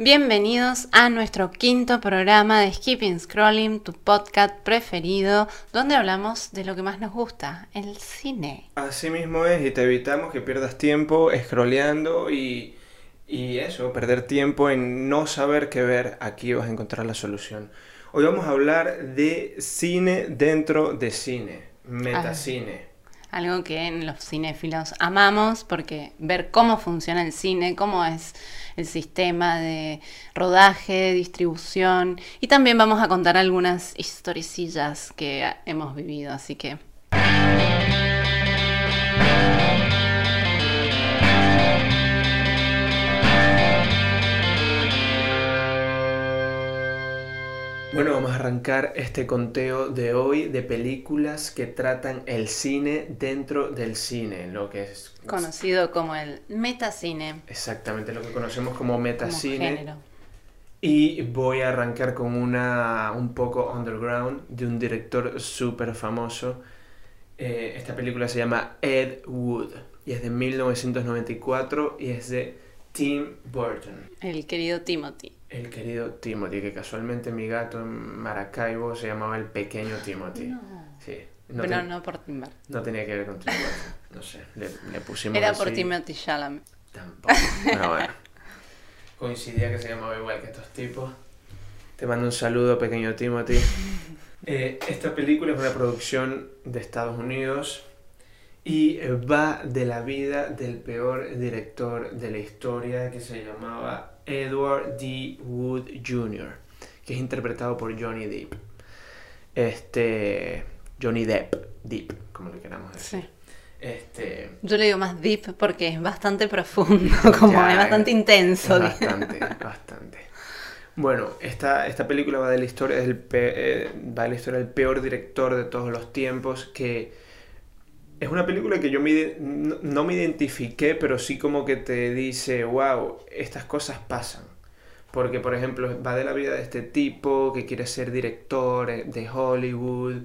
Bienvenidos a nuestro quinto programa de Skipping Scrolling, tu podcast preferido, donde hablamos de lo que más nos gusta, el cine. Así mismo es, y te evitamos que pierdas tiempo scrolleando y, y eso, perder tiempo en no saber qué ver. Aquí vas a encontrar la solución. Hoy vamos a hablar de cine dentro de cine, metacine. Algo que en los cinéfilos amamos porque ver cómo funciona el cine, cómo es el sistema de rodaje, distribución y también vamos a contar algunas historicillas que hemos vivido, así que Bueno, vamos a arrancar este conteo de hoy de películas que tratan el cine dentro del cine, lo que es conocido como el metacine. Exactamente, lo que conocemos como metacine. y voy a arrancar con una un poco underground de un director súper famoso. Eh, esta película se llama Ed Wood y es de 1994 y es de Tim Burton. El querido Timothy. El querido Timothy, que casualmente mi gato en Maracaibo se llamaba el pequeño Timothy. Sí. No Pero no por Tim Burton. No tenía que ver con Tim Burton. No sé, le, le pusimos Era por Timothy Chalamet. Tampoco. Pero bueno. Coincidía que se llamaba igual que estos tipos. Te mando un saludo, pequeño Timothy. Eh, esta película es una producción de Estados Unidos y va de la vida del peor director de la historia que se llamaba Edward D. Wood Jr., que es interpretado por Johnny Depp. Este. Johnny Depp, Depp, como le queramos decir. Sí. Este... Yo le digo más deep porque es bastante profundo, como es bastante intenso. bastante, bastante. Bueno, esta, esta película va de la historia del eh, va de la historia del peor director de todos los tiempos que es una película que yo no, me identifiqué, pero sí como que te dice, wow, estas cosas pasan. Porque, por ejemplo, va de la vida de este tipo que quiere ser director eh, de Hollywood,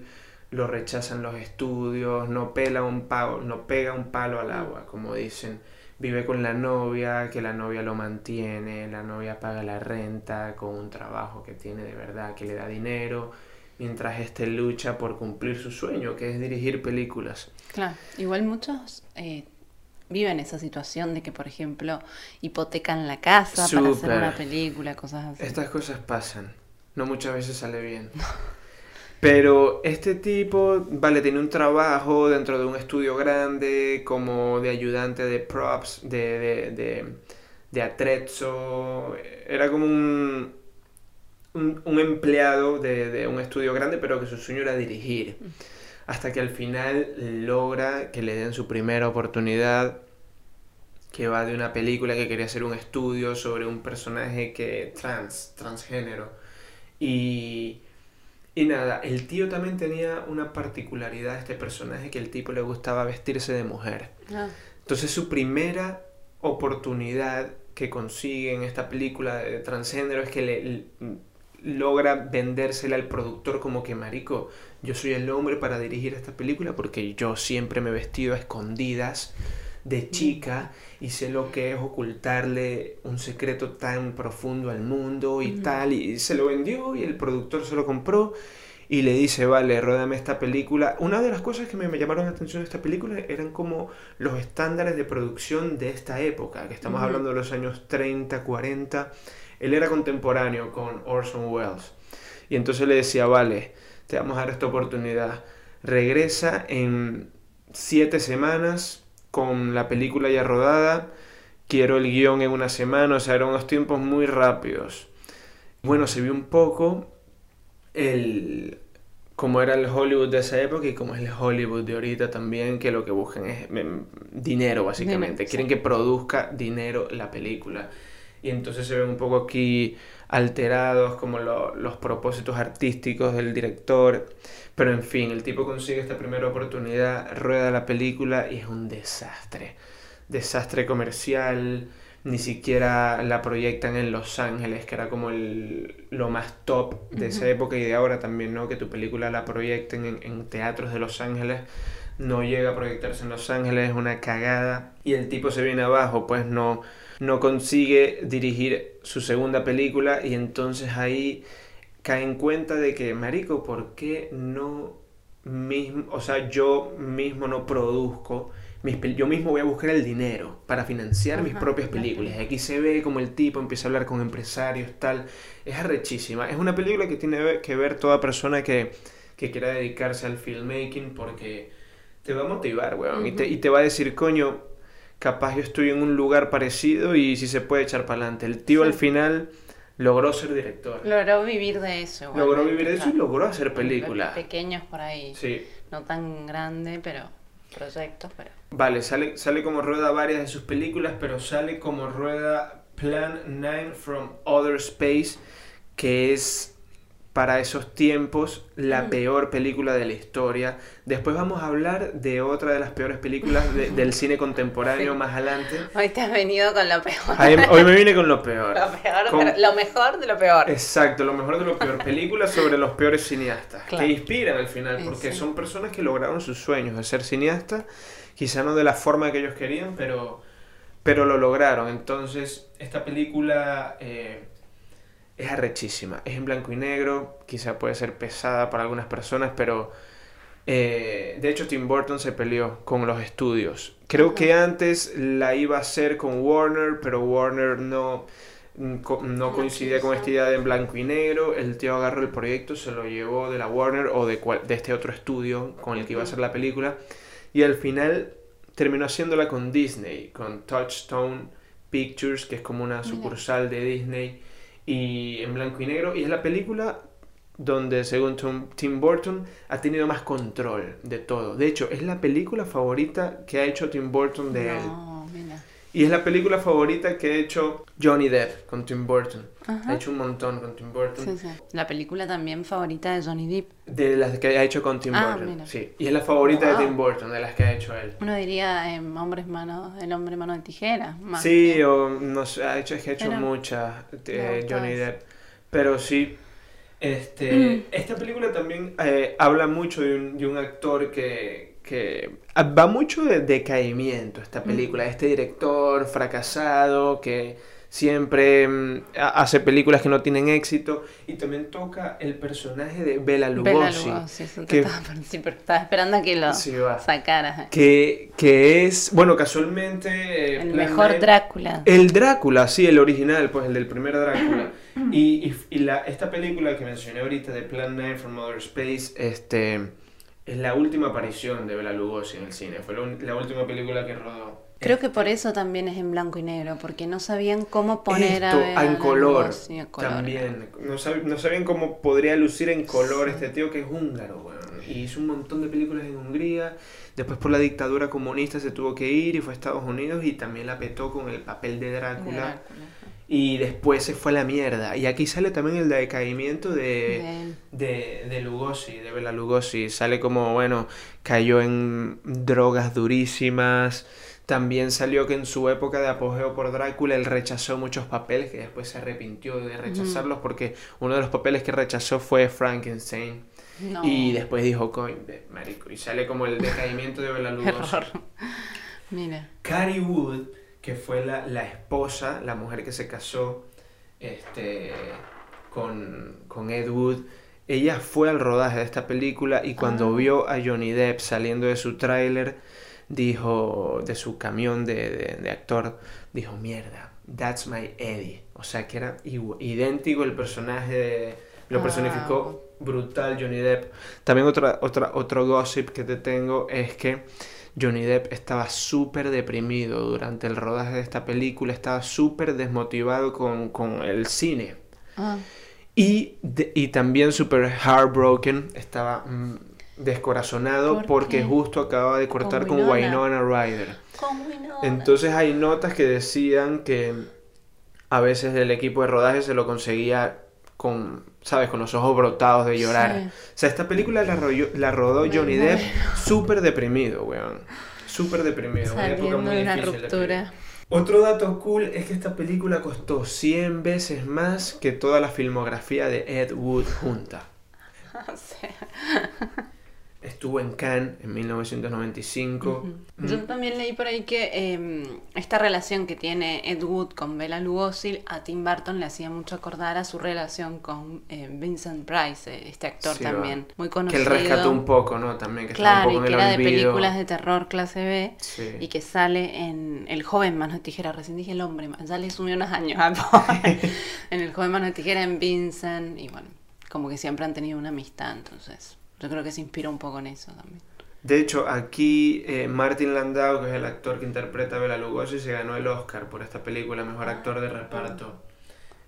lo rechazan los estudios, no, pela un palo, no pega un palo al agua, como dicen. Vive con la novia, que la novia lo mantiene, la novia paga la renta con un trabajo que tiene de verdad, que le da dinero mientras este lucha por cumplir su sueño, que es dirigir películas. Claro, igual muchos eh, viven esa situación de que, por ejemplo, hipotecan la casa para hacer una película, cosas así. Estas cosas pasan, no muchas veces sale bien. Pero este tipo, vale, tiene un trabajo dentro de un estudio grande como de ayudante de props, de, de, de, de atrezzo. Era como un, un, empleado de, un estudio grande, pero que su sueño era dirigir. Hasta que al final logra que le den su primera oportunidad, que va de una película que quería hacer un estudio sobre un personaje que trans, transgénero. Y, y nada, el tío también tenía una particularidad, este personaje, que el tipo le gustaba vestirse de mujer. Ah. Entonces su primera oportunidad que consigue en esta película de transgénero es que le, logra vendérsela al productor como que, marico, yo soy el hombre para dirigir esta película porque yo siempre me he vestido a escondidas de chica y sé lo que es ocultarle un secreto tan profundo al mundo y tal, y se lo vendió y el productor se lo compró y le dice, vale, ródame esta película. Una de las cosas que me, llamaron la atención de esta película eran como los estándares de producción de esta época, que estamos hablando de los años 30, 40 él era contemporáneo con Orson Welles. Y entonces le decía, vale, te vamos a dar esta oportunidad. Regresa en siete semanas con la película ya rodada. Quiero el guion en una semana. O sea, eran unos tiempos muy rápidos. Bueno, se vio un poco el como era el Hollywood de esa época y como es el Hollywood de ahorita también, que lo que buscan es em, dinero básicamente. Quieren que produzca dinero la película y entonces se ven un poco aquí alterados como los propósitos artísticos del director. Pero en fin, el tipo consigue esta primera oportunidad, rueda la película y es un desastre. Desastre comercial, ni siquiera la proyectan en Los Ángeles, que era como el, lo más top de esa época y de ahora también, ¿no? Que tu película la proyecten en, en teatros de Los Ángeles no llega a proyectarse en Los Ángeles, es una cagada. Y el tipo se viene abajo, pues no, no consigue dirigir su segunda película y entonces ahí cae en cuenta de que, Marico, ¿por qué no mismo, o sea, yo mismo no produzco? Mis yo mismo voy a buscar el dinero para financiar mis propias películas. Aquí se ve como el tipo empieza a hablar con empresarios, tal. Es arrechísima. Es una película que tiene que ver toda persona que, que quiera dedicarse al filmmaking porque te va a motivar, weón. y, te, y te va a decir, coño, capaz yo estoy en un lugar parecido y si se puede echar para adelante. El tío al final logró ser director. Logró vivir de eso. Logró vivir de eso y logró hacer películas. Pequeños por ahí. Sí. No tan grande, pero proyectos, pero... Vale, sale, sale como rueda varias de sus películas, pero sale como rueda Plan 9 from Other Space, que es para esos tiempos la mm. peor película de la historia. Después vamos a hablar de otra de las peores películas del cine contemporáneo más adelante. Hoy te has venido con lo peor. hoy me vine con lo peor. Lo, peor lo mejor de lo peor. Exacto, lo mejor de lo peor. Películas sobre los peores cineastas. Que inspiran al final, porque son personas que lograron sus sueños de ser cineastas. Quizá no de la forma que ellos querían, pero, pero lo lograron. Entonces, esta película... Eh, es arrechísima. Es en blanco y negro, quizá puede ser pesada para algunas personas, pero eh, de hecho Tim Burton se peleó con los estudios. Creo que antes la iba a hacer con Warner, pero Warner no, no coincidía con esta idea de en blanco y negro. El tío agarró el proyecto, se lo llevó de la Warner o de, de este otro estudio con el que iba a hacer la película. Y al final terminó haciéndola con Disney, con Touchstone Pictures, que es como una sucursal de Disney y en blanco y negro. Y es la película donde, según Tim Burton, ha tenido más control de todo. De hecho, es la película favorita que ha hecho Tim Burton de él. Y es la película favorita que ha hecho Johnny Depp con Tim Burton. Ha hecho un montón con Tim Burton. La película también favorita de Johnny Depp. De las que ha hecho con Tim ah, Burton. Sí. Y es la favorita de Tim Burton, de las que ha hecho él. Uno diría Hombres mano, El hombre mano de tijera. sí, o no sé, ha hecho, es que ha hecho muchas de Johnny Depp. Pero sí. Este, mm. Esta película también eh, habla mucho de un, de un actor que, que va mucho de decaimiento esta película, este director fracasado que siempre mm, hace películas que no tienen éxito y también toca el personaje de Bela Lugosi. Bela Lugosi, que, estaba, esperando a que lo sacara. Que, que, es, bueno, casualmente... El mejor Drácula. El Drácula, sí, el original, pues el del primer Drácula. y, y, la, esta película que mencioné ahorita de Plan 9 from Outer Space, este es la última aparición de Bela Lugosi en el cine, fue la, última película que rodó. Creo que por eso también es en blanco y negro, porque no sabían cómo poner a, en color, también. No, sabían cómo podría lucir en color este tío que es húngaro, bueno. Y hizo un montón de películas en Hungría. Después por la dictadura comunista se tuvo que ir y fue a Estados Unidos y también la petó con el papel de Drácula y después se fue a la mierda. Y aquí sale también el decaimiento de, de, de Lugosi, de Bela Lugosi. Sale como, bueno, cayó en drogas durísimas. También salió que en su época de apogeo por Drácula él rechazó muchos papeles que después se arrepintió de rechazarlos porque uno de los papeles que rechazó fue Frankenstein. Y después dijo, coño, marico. Y sale como el decaimiento de Bela Lugosi. Mira. Carrie Wood que fue la, la esposa, la mujer que se casó este, con, con Ed Wood. Ella fue al rodaje de esta película y cuando ah. vio a Johnny Depp saliendo de su tráiler, dijo, de su camión de, de, actor, dijo, mierda, that's my Eddie. O sea que era idéntico el personaje, lo personificó brutal Johnny Depp. También otra, otra, otro gossip que te tengo es que Johnny Depp estaba súper deprimido durante el rodaje de esta película, estaba súper desmotivado con, el cine. Ah. Y, y también súper heartbroken, estaba mm, descorazonado porque justo acababa de cortar con Winona, Ryder. Entonces hay notas que decían que a veces el equipo de rodaje se lo conseguía con, ¿sabes? Con los ojos brotados de llorar. O sea, esta película la, la rodó Johnny Depp súper deprimido, weón. Súper deprimido. una época muy una ruptura. Otro dato cool es que esta película costó 100 veces más que toda la filmografía de Ed Wood junta. Estuvo en Cannes en 1995. Yo también leí por ahí que eh, esta relación que tiene Ed Wood con Bela Lugosi a Tim Burton le hacía mucho acordar a su relación con eh, Vincent Price, eh, este actor Sí, también, va. muy Que conocido. él rescató un poco, ¿no? También, que Claro, un y que en el era de películas de terror clase B Sí. y que sale en El joven mano de tijera, recién dije el hombre, ya le sumí unos años pobre. en El joven mano de tijera, en Vincent, y bueno, como que siempre han tenido una amistad, entonces yo creo que se inspira un poco en eso también. De hecho, aquí eh, Martin Landau, que es el actor que interpreta a Bela Lugosi, se ganó el Oscar por esta película, mejor actor de reparto.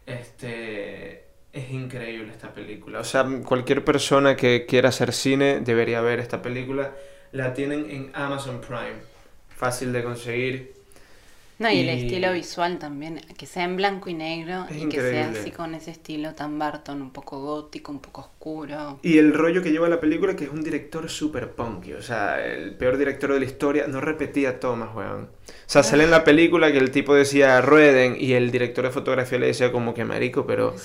Este es increíble esta película. O sea, cualquier persona que quiera hacer cine debería ver esta película. La tienen en Amazon Prime. Fácil de conseguir. No, y, el estilo visual también, que sea en blanco y negro y que sea así con ese estilo tan Barton, un poco gótico, un poco oscuro. Y el rollo que lleva la película, que es un director super punky. O sea, el peor director de la historia. No repetía tomas, weón. O sea, sale en la película que el tipo decía rueden y el director de fotografía le decía como que marico, pero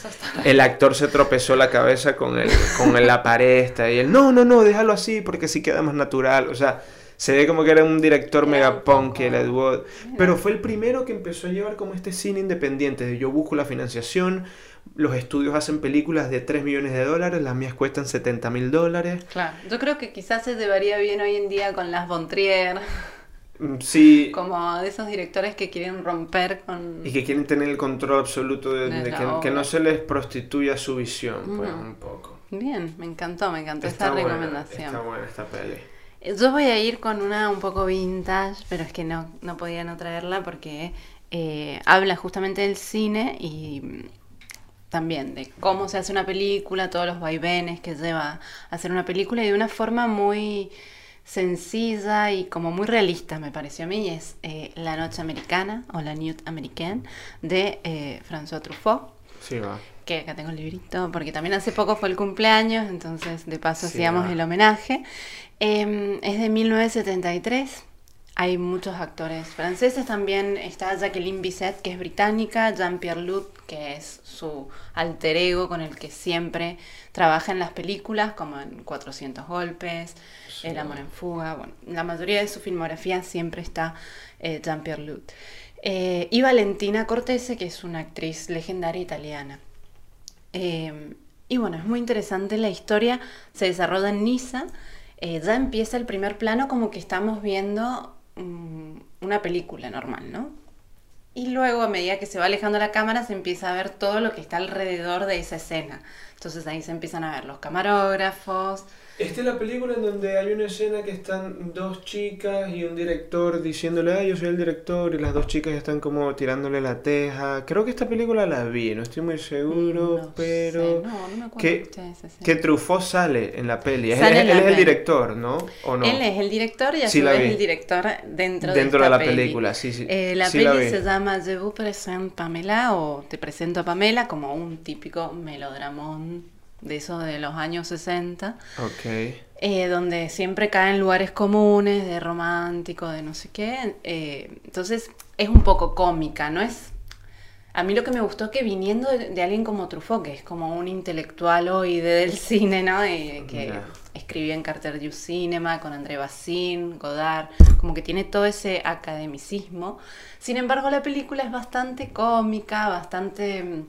el actor se tropezó la cabeza con, el, con la pared esta, y él, no, no, no, déjalo así porque así queda más natural. O sea, se ve como que era un director Era mega punk el Ed Wood. Pero fue el primero que empezó a llevar como este cine independiente. de Yo busco la financiación, los estudios hacen películas de 3 millones de dólares, las mías cuestan 70 mil dólares. Claro, yo creo que quizás se llevaría bien hoy en día con las Von Trier, Mm, Sí, como de esos directores que quieren romper con... y que quieren tener el control absoluto de, De de que, que no se les prostituya su visión, pues, Ujú. un poco. Bien, me encantó, me encantó Está esta buena, recomendación. está buena esta peli. Yo voy a ir con una un poco vintage, pero es que no, no podía no traerla porque eh, habla justamente del cine y también de cómo se hace una película, todos los vaivenes que lleva a hacer una película y de una forma muy sencilla y como muy realista me pareció a mí, es eh, La Noche Americana o La Nuit Américaine de eh, François Truffaut Sí, va. Que acá tengo el librito, porque también hace poco fue el cumpleaños, entonces de paso Sí, hacíamos ah. el homenaje. Eh, es de 1973. Hay muchos actores franceses también. Está Jacqueline Bisset, que es británica. Jean-Pierre Lut, que es su alter ego con el que siempre trabaja en las películas, como en 400 Golpes, Sí. El Amor en Fuga. Bueno, la mayoría de su filmografía siempre está eh, Jean-Pierre Lut. Eh, y Valentina Cortese, que es una actriz legendaria italiana. Eh, y bueno, es muy interesante la historia, se desarrolla en Niza, eh, ya empieza el primer plano como que estamos viendo mm, una película normal, ¿no? Y luego a medida que se va alejando la cámara se empieza a ver todo lo que está alrededor de esa escena. Entonces ahí se empiezan a ver los camarógrafos. Esta es la película en donde hay una escena que están dos chicas y un director diciéndole, ah, yo soy el director, y las dos chicas están como tirándole la teja. Creo que esta película la vi, no estoy muy seguro, No pero... sé, no, no me acuerdo que- de escena. Que Truffaut sale en la peli. Es- Sale él la es el director, ¿no? ¿O no? Él es el director y a Sí, la vi. el director dentro, Dentro de, de esta la peli. película, sí, sí. Eh, la Sí la peli se llama Je vous présente Pamela o Te presento a Pamela como un típico melodramón de eso de los años 60, Ok. eh, donde siempre caen lugares comunes, de romántico, de no sé qué. eh, entonces es un poco cómica, ¿no es? A mí lo que me gustó es que viniendo de, de alguien como Truffaut, que es como un intelectual hoy del cine, ¿no? Y que Ya. escribió en Carter du Cinema con André Bazin, Godard, como que tiene todo ese academicismo. Sin embargo, la película es bastante cómica, bastante mm,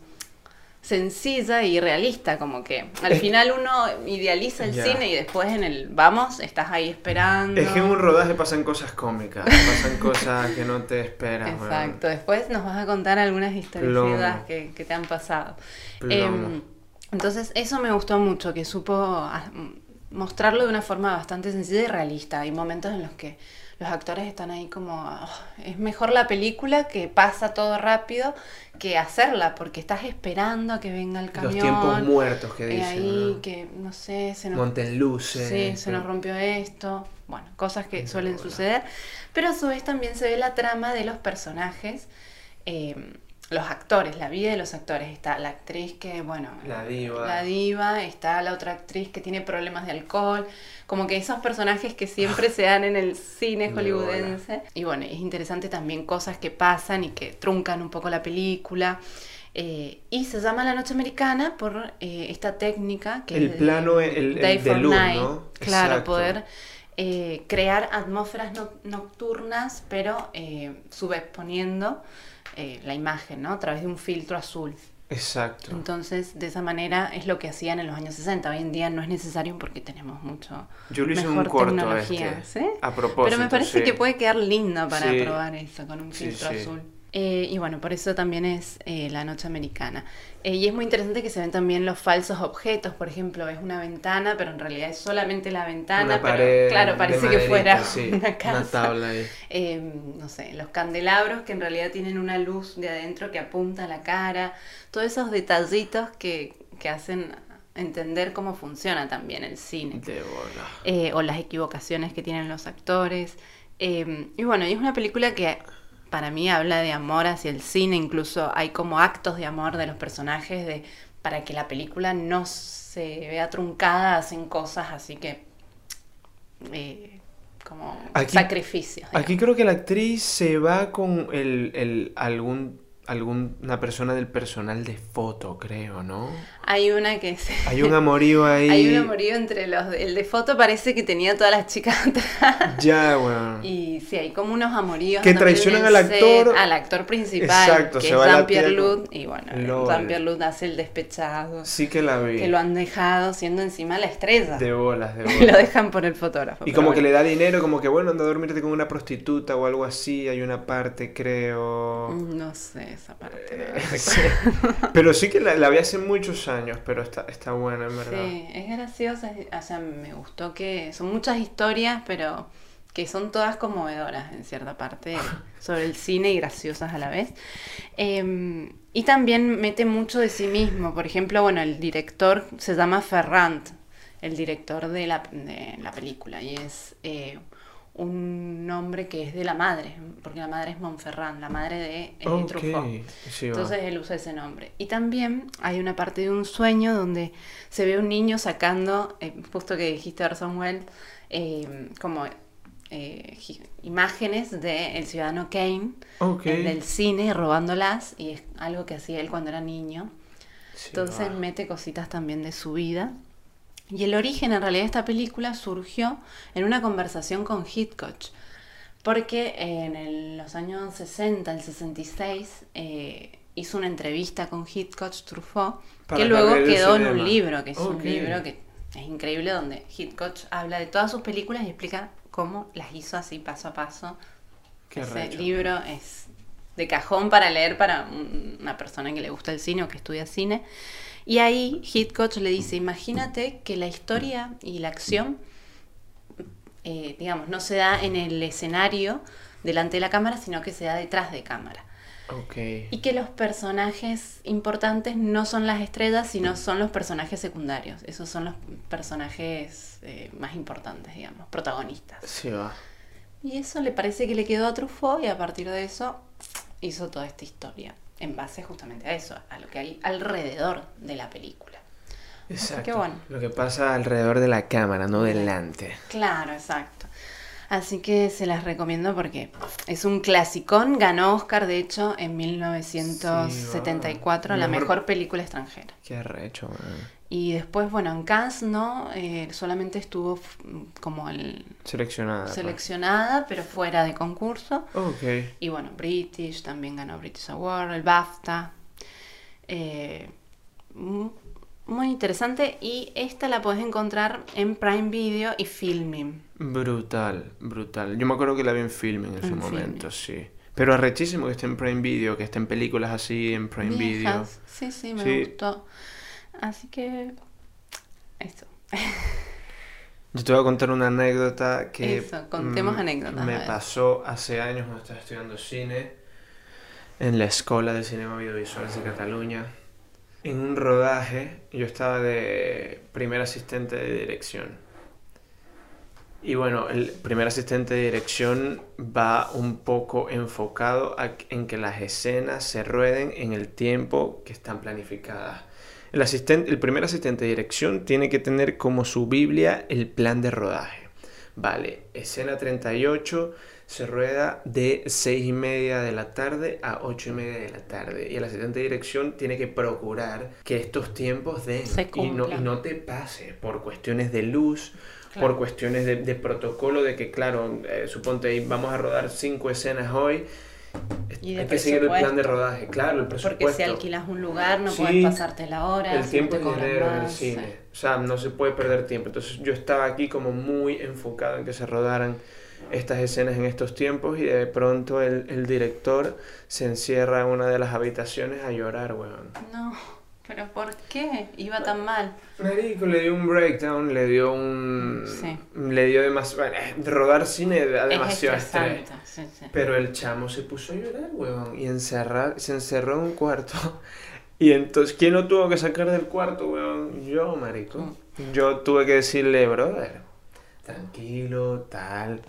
sencilla y realista, como que al Es- final uno idealiza el cine y después en el vamos, estás ahí esperando. Es que en un rodaje pasan cosas cómicas, pasan cosas que no te esperas. Exacto, después nos vas a contar algunas historias que, que te han pasado. Em, entonces, eso me gustó mucho, que supo mostrarlo de una forma bastante sencilla y realista. Hay momentos en los que los actores están ahí como, "Ah, es mejor la película que pasa todo rápido que hacerla, porque estás esperando a que venga el Los camión. tiempos muertos que eh, dicen. ahí, ¿no? que no sé, se nos Monten luces. Sí, se nos rompió esto. Bueno, cosas que suelen suceder. Pero a su vez también se ve la trama de los personajes, eh, los actores, la vida de los actores. Está la actriz que, bueno, La diva. la diva, está la otra actriz que tiene problemas de alcohol. Como que esos personajes que siempre se dan en el cine De hollywoodense. Y bueno, es interesante también cosas que pasan y que truncan un poco la película. Eh, y se llama La Noche Americana por eh, esta técnica que El es de- plano, el- el Day de for luz, Night. ¿no? Claro, Exacto. poder eh, crear atmósferas no- nocturnas, pero subexponiendo eh, la imagen, ¿no? A través de un filtro azul. Exacto. Entonces, de esa manera es lo que hacían en los años 60. Hoy en día no es necesario porque tenemos mucho Yo lo hice en un mejor corto tecnología, este. ¿sí? A propósito. Pero me parece sí. que puede quedar lindo para Sí. probar eso con un filtro azul. Eh, y bueno, por eso también es eh, la noche americana. Eh, y es muy interesante que se ven también los falsos objetos. Por ejemplo, ves una ventana, pero en realidad es solamente la ventana. Una pero, pared claro, parece que fuera sí, una casa. Una tabla ahí. Eh, no sé, los candelabros que en realidad tienen una luz de adentro que apunta a la cara, todos esos detallitos que, que hacen entender cómo funciona también el cine. Eh, o las equivocaciones que tienen los actores. Eh, y bueno, y es una película que para mí habla de amor hacia el cine, incluso hay como actos de amor de los personajes de, para que la película no se vea truncada, hacen cosas así que... eh, como Aquí- sacrificios. Aquí creo que la actriz se va con el, el algún alguna persona del personal de foto, creo, ¿no? Hay una que se... Hay un amorío ahí. Hay un amorío entre los... El de foto parece que tenía todas las chicas atrás. Ya, weón. Y sí, hay como unos amoríos. Que traicionan al actor. al actor principal, Exacto, que se es va Jean-Pierre Lud. Y bueno. Jean-Pierre Lud hace el despechado. Sí que la vi. Que lo han dejado siendo encima la estrella. De bolas, de lo bolas. dejan por el fotógrafo. Y como bueno. que le da dinero, como que bueno, anda a dormirte con una prostituta o algo así. Hay una parte, creo. No sé esa parte. Eh, no sí. Pero sí que la, la vi hace muchos años, pero está, está buena, en verdad. Sí, es graciosa, o sea, me gustó que son muchas historias, pero que son todas conmovedoras en cierta parte sobre el cine y graciosas a la vez. Eh, y también mete mucho de sí mismo, por ejemplo, bueno, el director se llama Ferrand, el director de la, de la película, y es eh, un nombre que es de la madre, porque la madre es Montferrand, la madre de Ok, Truffaut. sí, va. Entonces él usa ese nombre. Y también hay una parte de un sueño donde se ve un niño sacando, eh, justo que dijiste Orson Welles, eh, como eh, imágenes del ciudadano Kane, del cine, robándolas, y es algo que hacía él cuando era niño. Sí, Entonces va. mete cositas también de su vida. Y el origen en realidad de esta película surgió en una conversación con Hitchcock. Porque en el- los años 60, el 66, eh, hizo una entrevista con Hitchcock Truffaut, Para que luego quedó en un libro, que es un libro que es increíble, donde Hitchcock habla de todas sus películas y explica cómo las hizo así paso a paso. Qué Ese recho. libro es de cajón para leer para un- una persona que le gusta el cine o que estudia cine. Y ahí Hitchcock le dice, imagínate que la historia y la acción, eh, digamos, no se da en el escenario delante de la cámara, sino que se da detrás de cámara. Ok. Y que los personajes importantes no son las estrellas, sino son los personajes secundarios. Esos son los personajes eh, más importantes, digamos, protagonistas. Sí, va. Y eso le parece que le quedó a Truffaut y a partir de eso hizo toda esta historia. En base justamente a eso, a lo que hay alrededor de la película. Exacto. que bueno. Lo que pasa alrededor de la cámara, no delante. Claro, exacto. Así que se las recomiendo porque es un clasicón. Ganó Oscar, de hecho, en 1974, Sí, la mejor- mejor película extranjera. Qué arrecho, man. Y después, bueno, en Cannes no, Eh, solamente estuvo como el, Seleccionada. pues. seleccionada, pero fuera de concurso. Ok. Y bueno, British, también ganó British Award, el BAFTA. Eh, mu- muy interesante. Y esta la puedes encontrar en Prime Video y Filming. Brutal, brutal. Yo me acuerdo que la vi en filming en su En momento, sí. Pero arrechísimo que esté en Prime Video, que estén películas así en Prime Video. Viejas. Sí, sí, me Sí. gustó. Así que. Esto. Yo te voy a contar una anécdota que Eso, contemos anécdotas, me pasó hace años cuando estaba estudiando cine en la Escuela de Cinema Audiovisual de Cataluña. En un rodaje, yo estaba de primer asistente de dirección. Y bueno, el primer asistente de dirección va un poco enfocado en que las escenas se rueden en el tiempo que están planificadas. El, asistente, el primer asistente de dirección tiene que tener como su Biblia el plan de rodaje. Vale, escena 38 se rueda de 6 y media de la tarde a 8 y media de la tarde. Y el asistente de dirección tiene que procurar que estos tiempos den Se y no, y no te pase por cuestiones de luz, Claro. por cuestiones de, de protocolo, de que, claro, eh, suponte ahí vamos a rodar cinco escenas hoy. Y Hay que seguir el plan de rodaje, claro, el presupuesto. Porque si alquilas un lugar no Sí, puedes pasarte la hora. el tiempo es dinero en el cine. sí. O sea, no se puede perder tiempo. Entonces yo estaba aquí como muy enfocado en que se rodaran estas escenas en estos tiempos y de pronto el, el director se encierra en una de las habitaciones a llorar, weón. No, pero ¿por qué? Iba tan mal. Marico, le dio un breakdown, le dio un... Sí. Le dio demasiado... rodar cine da demasiado es estrés. Sí, sí. Pero el chamo se puso a llorar, weón. Y encerrar, se encerró en un cuarto. Y entonces, ¿quién lo tuvo que sacar del cuarto, weón? Yo, marico. Mm. Yo tuve que decirle, brother, tranquilo, tal.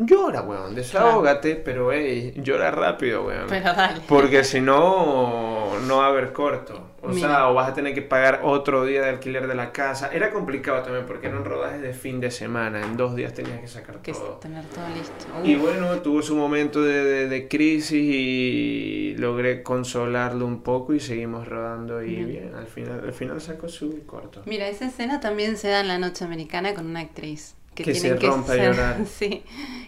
Llora, weón, desahógate, pero hey, llora rápido, weón. Pero dale. Porque si no, no va a haber corto. O Mira. sea, o vas a tener que pagar otro día de alquiler de la casa. Era complicado también porque eran rodajes de fin de semana. En dos días tenías que sacar Que todo. tener todo listo. Y bueno, tuvo su momento de, de- de crisis y logré consolarlo un poco y seguimos rodando y Bien. bien, al final, al final sacó su corto. Mira, esa escena también se da en la noche americana con una actriz. Que, Que tienen se a ser- llorar. Sí,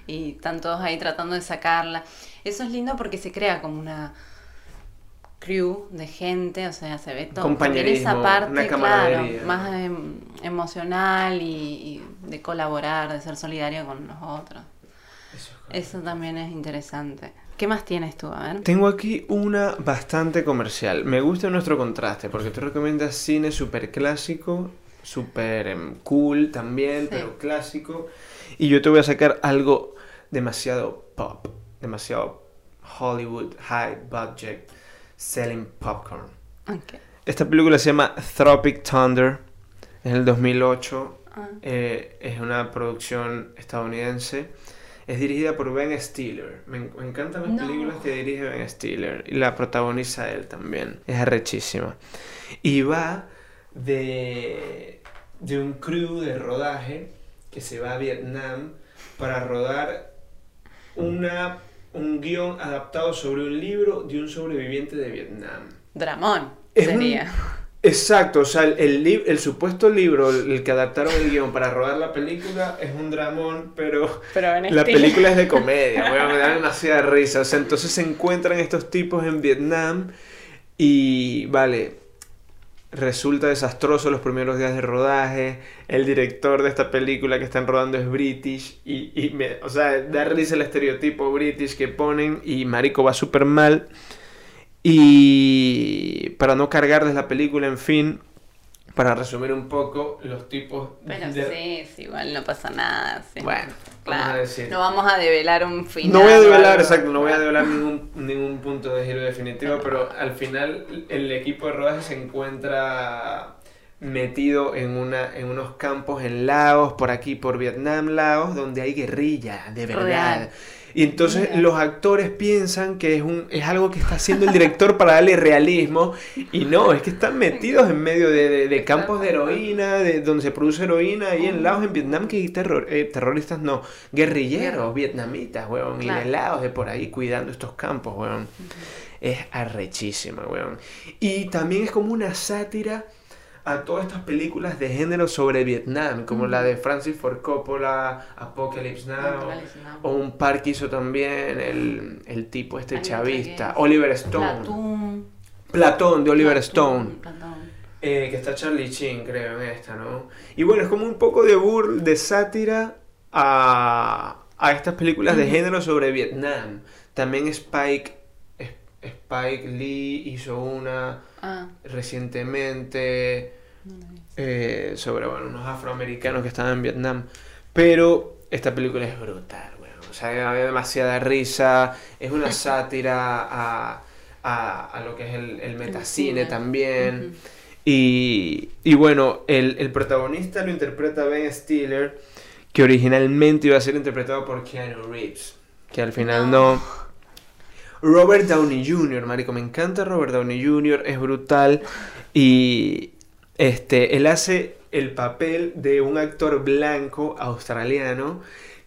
y están todos ahí tratando de sacarla. Eso es lindo porque se crea como una crew de gente, o sea, se ve todo. Compañerismo, esa parte, una claro, más em, emocional y, y de colaborar, de ser solidario con los otros. Eso es Eso también es interesante. ¿Qué más tienes tú? A ver. Tengo aquí una bastante comercial. Me gusta nuestro contraste porque tú recomiendas cine súper clásico, súper em, cool también, Sí. pero clásico. Y yo te voy a sacar algo demasiado pop, demasiado Hollywood, high budget, selling popcorn. Esta película se llama Tropic Thunder, es el 2008, Ah, eh, es una producción estadounidense. Es dirigida por Ben Stiller. Me, me encantan las No. películas que dirige Ben Stiller. Y la protagoniza él también. Es arrechísima. Y va de, de un crew de rodaje que se va a Vietnam para rodar una, un guion adaptado sobre un libro de un sobreviviente de Vietnam. Dramón Es un- sería. Exacto, o sea, el, el, el supuesto libro, el, el que adaptaron el guion para rodar la película, es un dramón, pero la película es de comedia, weón, me da demasiada risa. O sea, entonces se encuentran estos tipos en Vietnam y, vale, resulta desastroso los primeros días de rodaje. El director de esta película que están rodando es British y, y me, o sea, da risa el estereotipo British que ponen y Marico va súper mal. Y para no cargarles la película, en fin, para resumir un poco, los tipos Pero de- sí, sí, igual no pasa nada. sí. Bueno, vamos a decir. No vamos a develar un final. No voy a develar, algo. exacto, no voy a develar ningún, ningún punto de giro definitivo, pero al final el equipo de rodaje se encuentra metido en, una, en unos campos en Laos, por aquí, por Vietnam, Laos, donde hay guerrilla, de verdad. Real. Y entonces Mira. los actores piensan que es, un, es algo que está haciendo el director para darle realismo, y no, es que están metidos en medio de, de- de campos de heroína, de donde se produce heroína, ahí en Laos, en Vietnam, que hay terror, eh, terroristas, no, guerrilleros, vietnamitas, weón, y de Laos, de por ahí, cuidando estos campos, weón. Es arrechísima, weón. Y también es como una sátira a todas estas películas de género sobre Vietnam, como la de Francis Ford Coppola, Apocalypse Now, o un par que hizo también el, el tipo este Hay chavista, Oliver Stone. Platón. Platón, de Oliver Platón, Stone. Platón. Eh, que está Charlie Chin, creo, en esta, ¿no? Y bueno, es como un poco de burl, de sátira a, a estas películas de género sobre Vietnam. También Spike, Spike Lee hizo una Ah, recientemente no eh, sobre bueno, unos afroamericanos que estaban en Vietnam. Pero esta película es brutal, weón. O sea, había demasiada risa. Es una sátira a, a, a lo que es el, el metacine cine. también. Y, y bueno, el, el protagonista lo interpreta Ben Stiller, que originalmente iba a ser interpretado por Keanu Reeves, que al final no. Robert Downey Jr., marico, me encanta Robert Downey Jr., es brutal y este, él hace el papel de un actor blanco australiano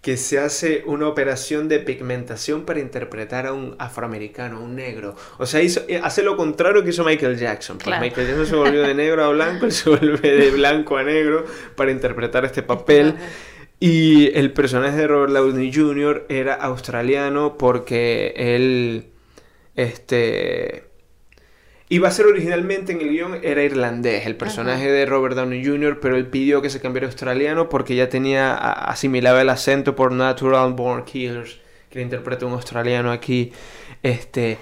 que se hace una operación de pigmentación para interpretar a un afroamericano, un negro. O sea, hizo, eh, hace lo contrario que hizo Michael Jackson. Pues Claro. Michael Jackson se volvió de negro a blanco, él se vuelve de blanco a negro para interpretar este papel. Y el personaje de Robert Downey Jr. era australiano porque él, este, iba a ser originalmente en el guion, era irlandés, el personaje de Robert Downey Jr., pero él pidió que se cambiara a australiano porque ya tenía, asimilaba el acento por Natural Born Killers, que le interpreta un australiano aquí. Este,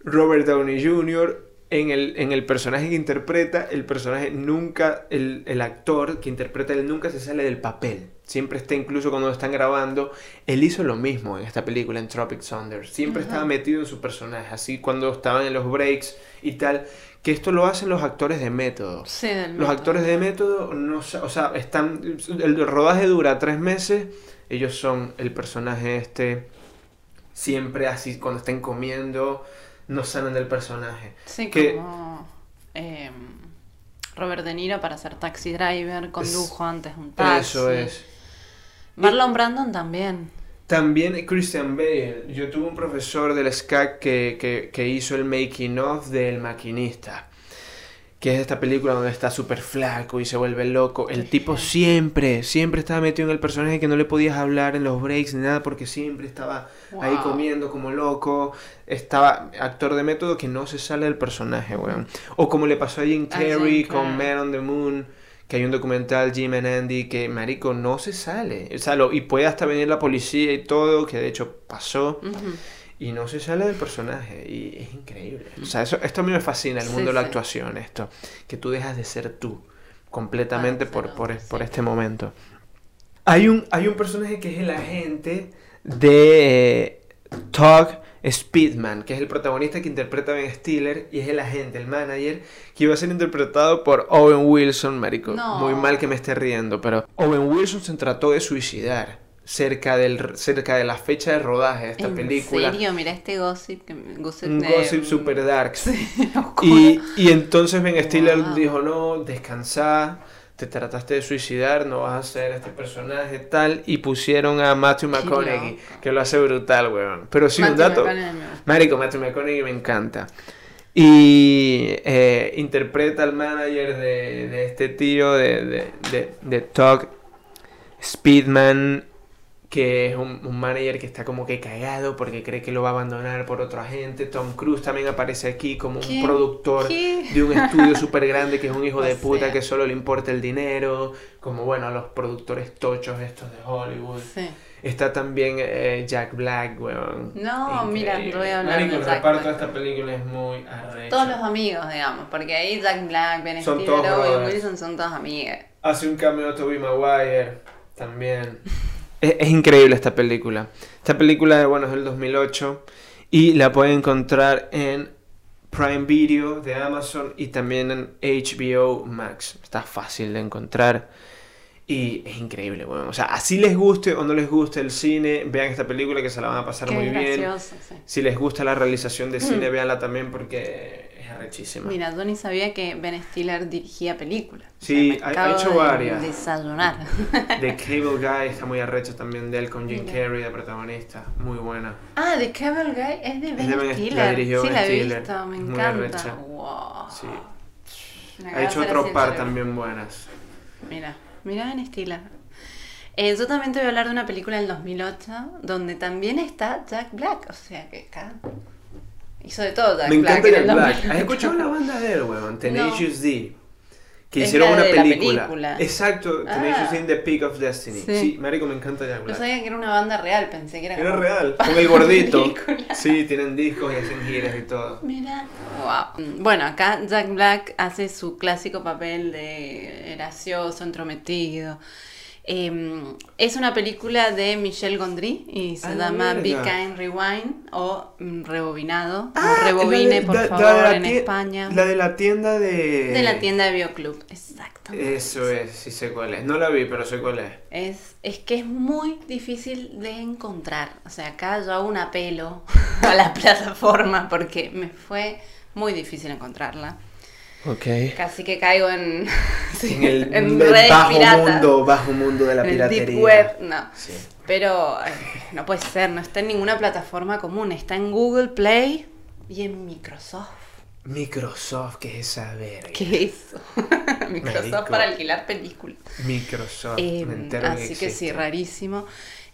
Robert Downey Jr. En el, en el personaje que interpreta, el personaje nunca, el, el actor que interpreta él nunca se sale del papel. Siempre está, incluso cuando lo están grabando, él hizo lo mismo en esta película, en Tropic Thunder. Siempre estaba metido en su personaje, así cuando estaban en los breaks y tal. Que esto lo hacen los actores de método. Sí, Los método. actores de método, no, o sea, están, el rodaje dura tres meses, ellos son el personaje este, siempre así, cuando estén comiendo, no salen del personaje. Sí, que- como eh, Robert De Niro para ser taxi driver, condujo Es- antes un taxi. Eso es. Marlon Brandon también. También Christian Bale. Yo tuve un profesor del SCAC que, que, que hizo el making of del maquinista. Que es esta película donde está súper flaco y se vuelve loco. El tipo siempre, siempre estaba metido en el personaje que no le podías hablar en los breaks ni nada porque siempre estaba ahí comiendo como loco. Estaba actor de método que no se sale del personaje, weón. O como le pasó a Jim Carrey con. Man on the Moon. Que hay un documental, Jim and Andy, que marico no se sale. O sea, lo- y puede hasta venir la policía y todo, que de hecho pasó. Y no se sale del personaje. Y es increíble. O sea, eso, esto a mí me fascina, el Sí, mundo de la sí. actuación, esto. Que tú dejas de ser tú completamente Para por, por, otro, por sí. este momento. Hay un, hay un personaje que es el agente de eh, Tug Speedman, que es el protagonista que interpreta a Ben Stiller y es el agente, el manager, que iba a ser interpretado por Owen Wilson, marico. No. Muy mal que me esté riendo, pero Owen Wilson se trató de suicidar cerca, del, cerca de la fecha de rodaje de esta ¿En película. serio? Mira este gossip. Que, gossip Un de- gossip super dark. oscuro. Y, y entonces Ben Stiller Wow. dijo, no, descansa, te trataste de suicidar, no vas a ser este personaje tal. Y pusieron a Matthew McConaughey, que lo hace brutal, weón. Pero sí, un dato... Marico, Matthew McConaughey me encanta. Y eh, interpreta al manager de, de este tío, de, de, de, de Tug Speedman, que es un, un manager que está como que cagado porque cree que lo va a abandonar por otro agente. Tom Cruise también aparece aquí como un ¿Qué? productor ¿Qué? de un estudio súper grande que es un hijo O de puta sea. que solo le importa el dinero, como bueno, los productores tochos estos de Hollywood. Sí. Está también eh, Jack Black, weón. No, mira, Increíble. voy a hablar Marico, de el Jack reparto Black. de esta película es muy arrecho. Todos los amigos, digamos, porque ahí Jack Black, Ben Stiller, brothers. Wilson son todos amigos. Hace un cameo Tobey Maguire también. es, es increíble esta película. Esta película, bueno, es del 2008 y la pueden encontrar en Prime Video de Amazon y también en HBO Max. Está fácil de encontrar. Y es increíble, bueno. O sea, así les guste o no les guste el cine, vean esta película que se la van a pasar Qué muy bien. sí. Si les gusta la realización de cine, véanla también porque arrechísima. Mira, yo ni sabía que Ben Stiller dirigía películas. O Sí, sea, ha- hecho de varias. Desayunar. The Cable Guy está muy arrecho también de él con Jim. Carrey de protagonista. Muy buena. ah, The Cable Guy es de Ben, de Ben- Stiller. sí, Ben la he Stiller. visto, me Muy encanta. arrecha. Wow. Sí. Ha hecho otro par también buenas. Mira, mira Ben Stiller. Eh, yo también te voy a hablar de una película del 2008 donde también está Jack Black. O sea que acá hizo de todo Jack Me Black. encanta en Jack Black. 2008. ¿Has escuchado la banda de él, weón? Tenacious D. Que Es hicieron la una de la película. película. Exacto, Ah. Tenacious D in the Peak of Destiny. Sí, Sí. marico, me encanta Jack No Black. sabía que era una banda real, pensé que era Era como- real, con el gordito. película. Sí, tienen discos y hacen giras y todo. Mira. Wow. Bueno, acá Jack Black hace su clásico papel de gracioso, entrometido. Eh, es una película de Michel Gondry y se Ah, la llama Be. Kind Rewind o mm, Rebobinado. Ah, o Rebobine, la de- por favor, la en España. La de la tienda de... De la tienda de Bioclub, exacto. Eso es, sí sé cuál es. No la vi, pero sé cuál es. Es, es que es muy difícil de encontrar. O sea, acá yo hago un apelo a la plataforma porque me fue muy difícil encontrarla. Ok. Casi que caigo en, sí, En el, en el redes bajo piratas. mundo, bajo mundo de la En el piratería. deep web, no. Sí. Pero eh, no puede ser, no está en ninguna plataforma común, está en Google Play y en Microsoft. Microsoft, ¿qué es esa verga? ¿Qué es eso? Microsoft Marico. para alquilar películas. Microsoft, Eh, me entero así que, sí, rarísimo.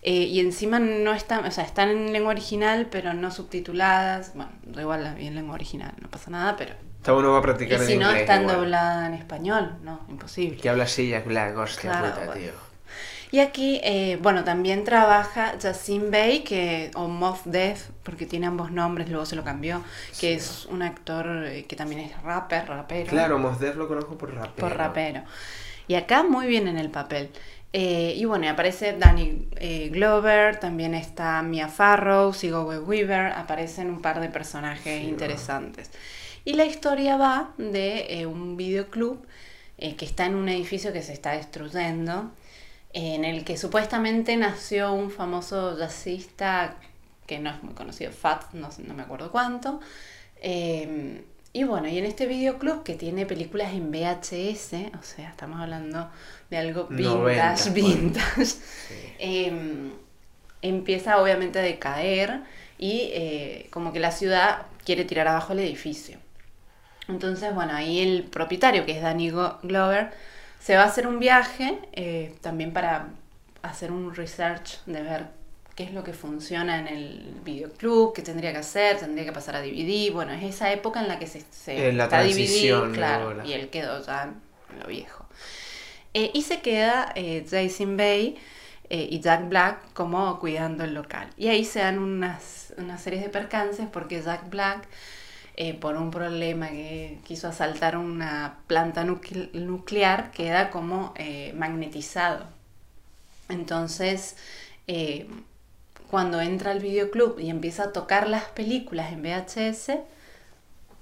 Eh, y encima no están, o sea, están en lengua original, pero no subtituladas. Bueno, igual la vi en lengua original, no pasa nada, pero. Está bueno va a Y practicar en si no igual. dobladas en español, no, imposible. Que habla así, Jack Black, hostia Claro, puta, bueno. tío. Y aquí, eh, bueno, también trabaja Yasin Bey, que, o Moth Def, porque tiene ambos nombres, luego se lo cambió, que es un actor eh, que también es rapper, rapero. Claro, Mos Def lo conozco por rapero. por rapero. Y acá muy bien en el papel. Eh, y bueno, aparece Danny eh, Glover, también está Mia Farrow, Sigourney Weaver, aparecen un par de personajes Sí, interesantes. Y la historia va de eh, un videoclub eh, que está en un edificio que se está destruyendo, en el que supuestamente nació un famoso jazzista que no es muy conocido, Fat, no, no me acuerdo cuánto. Eh, y bueno, y en este videoclub que tiene películas en VHS, o sea, estamos hablando de algo 90, vintage, pues. vintage, Sí. eh, empieza obviamente a decaer y eh, como que la ciudad quiere tirar abajo el edificio. Entonces, bueno, ahí el propietario, que es Danny Glover, se va a hacer un viaje eh, también para hacer un research de ver qué es lo que funciona en el videoclub, qué tendría que hacer, tendría que pasar a DVD. Bueno, es esa época en la que se, se En la está transición, DVD, claro, y él quedó ya en lo viejo. Eh, y se queda eh, Jason Bay eh, y Jack Black como cuidando el local. Y ahí se dan unas, unas series de percances porque Jack Black, eh, por un problema que quiso asaltar una planta nucle- nuclear, queda como eh, magnetizado. Entonces, eh, cuando entra al videoclub y empieza a tocar las películas en VHS,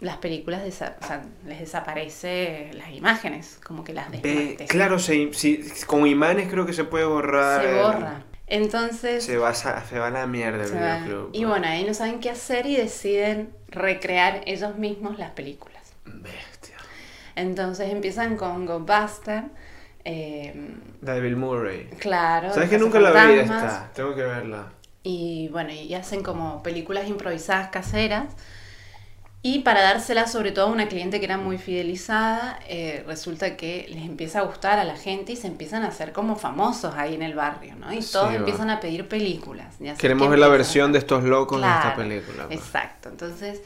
las películas desa- o sea, les desaparece las imágenes, como que las desmonte. claro, se, si- con imanes creo que se puede borrar. se borra. Entonces, Se va, se va a la mierda el videoclub. y bueno, ahí no saben qué hacer y deciden recrear ellos mismos las películas. Bestia. Entonces empiezan con Ghostbuster, eh, de Bill Murray. claro. ¿Sabes que nunca la vi esta? Tengo que verla. Y bueno, y hacen como películas improvisadas caseras. Y para dársela sobre todo a una cliente que era muy fidelizada, eh, resulta que les empieza a gustar a la gente y se empiezan a hacer como famosos ahí en el barrio, ¿no? Y Sí, todos va. empiezan a pedir películas. Queremos que ver la versión de estos locos de esta Claro, película. Exacto, entonces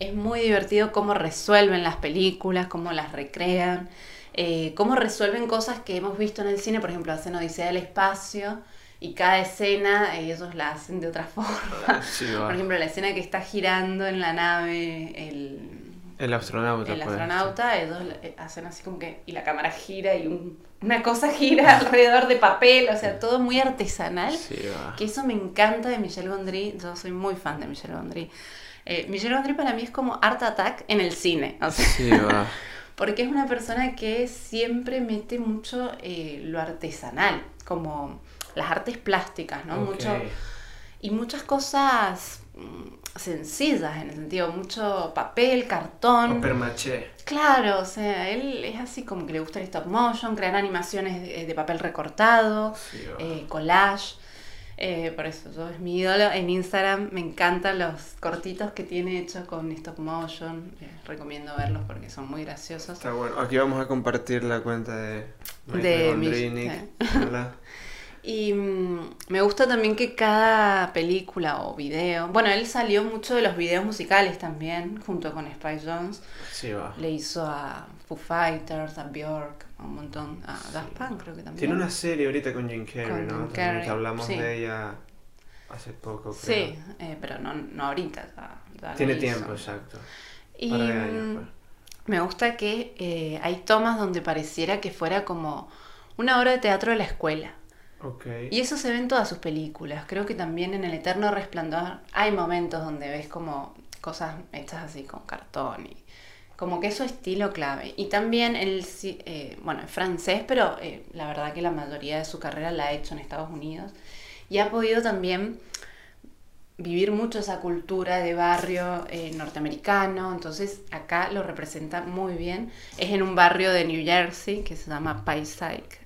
es muy divertido cómo resuelven las películas, cómo las recrean, eh, cómo resuelven cosas que hemos visto en el cine, por ejemplo, hacen Odisea del Espacio y cada escena eh, ellos la hacen de otra forma. Sí, por ejemplo, la escena que está girando en la nave el, El astronauta. el pues. astronauta, ellos eh, hacen así como que, y la cámara gira y un- una cosa gira alrededor de papel, o sea, todo muy artesanal. Sí. Que eso me encanta de Michelle Gondry. Yo soy muy fan de Michelle Gondry. Eh, Michelle Gondry para mí es como Art Attack en el cine. O sea, Sí, va. porque es una persona que siempre mete mucho eh, lo artesanal, como las artes plásticas, ¿no? Mucho, y muchas cosas mm, sencillas en el sentido, mucho papel, cartón. Papermaché. Claro, o sea, él es así como que le gusta el stop motion, crear animaciones de, de papel recortado, Sí, eh, collage. Eh, por eso yo es mi ídolo. En Instagram me encantan los cortitos que tiene hecho con stop motion. Eh, recomiendo verlos porque son muy graciosos. Está bueno. Aquí vamos a compartir la cuenta de De Gondrynik. Y mm, me gusta también que cada película o video, bueno, él salió mucho de los videos musicales también, junto con Spike Jones. Sí, va. Le hizo a Foo Fighters, a Bjork, a un montón, a Daft Punk creo que también. Tiene una serie ahorita con Jim Carrey, Con ¿no? Jim Carrey, que hablamos sí. de ella hace poco, creo. Sí, eh, pero no, no ahorita. ya- Tiene tiempo, exacto. Y años, mm, pues. me gusta que eh, hay tomas donde pareciera que fuera como una obra de teatro de la escuela. Ok. Y eso se ve en todas sus películas. Creo que también en El Eterno Resplandor hay momentos donde ves como cosas hechas así con cartón y como que es su estilo clave. Y también sí, eh, bueno, es francés, pero eh, la verdad que la mayoría de su carrera la ha hecho en Estados Unidos. Y ha podido también vivir mucho esa cultura de barrio eh, norteamericano, entonces acá lo representa muy bien. Es en un barrio de New Jersey que se llama no,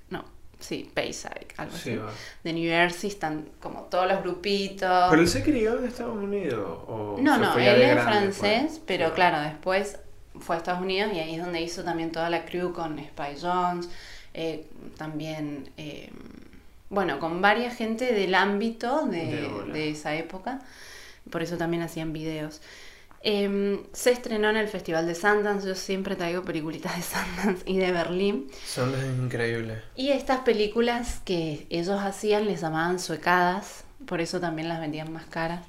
sí, Payside, algo Sí, así. va. De New Jersey están como todos los grupitos. ¿Pero él se crió en Estados Unidos? ¿O No, no, él es francés, pero claro, después fue a Estados Unidos y ahí es donde hizo también toda la crew con Spy Jones, eh, también, eh, bueno, con varias gente del ámbito de, de esa época, por eso también hacían videos. Eh, se estrenó en el Festival de Sundance, yo siempre traigo peliculitas de Sundance y de Berlín. Son increíbles. Y estas películas que ellos hacían les llamaban suecadas, por eso también las vendían más caras,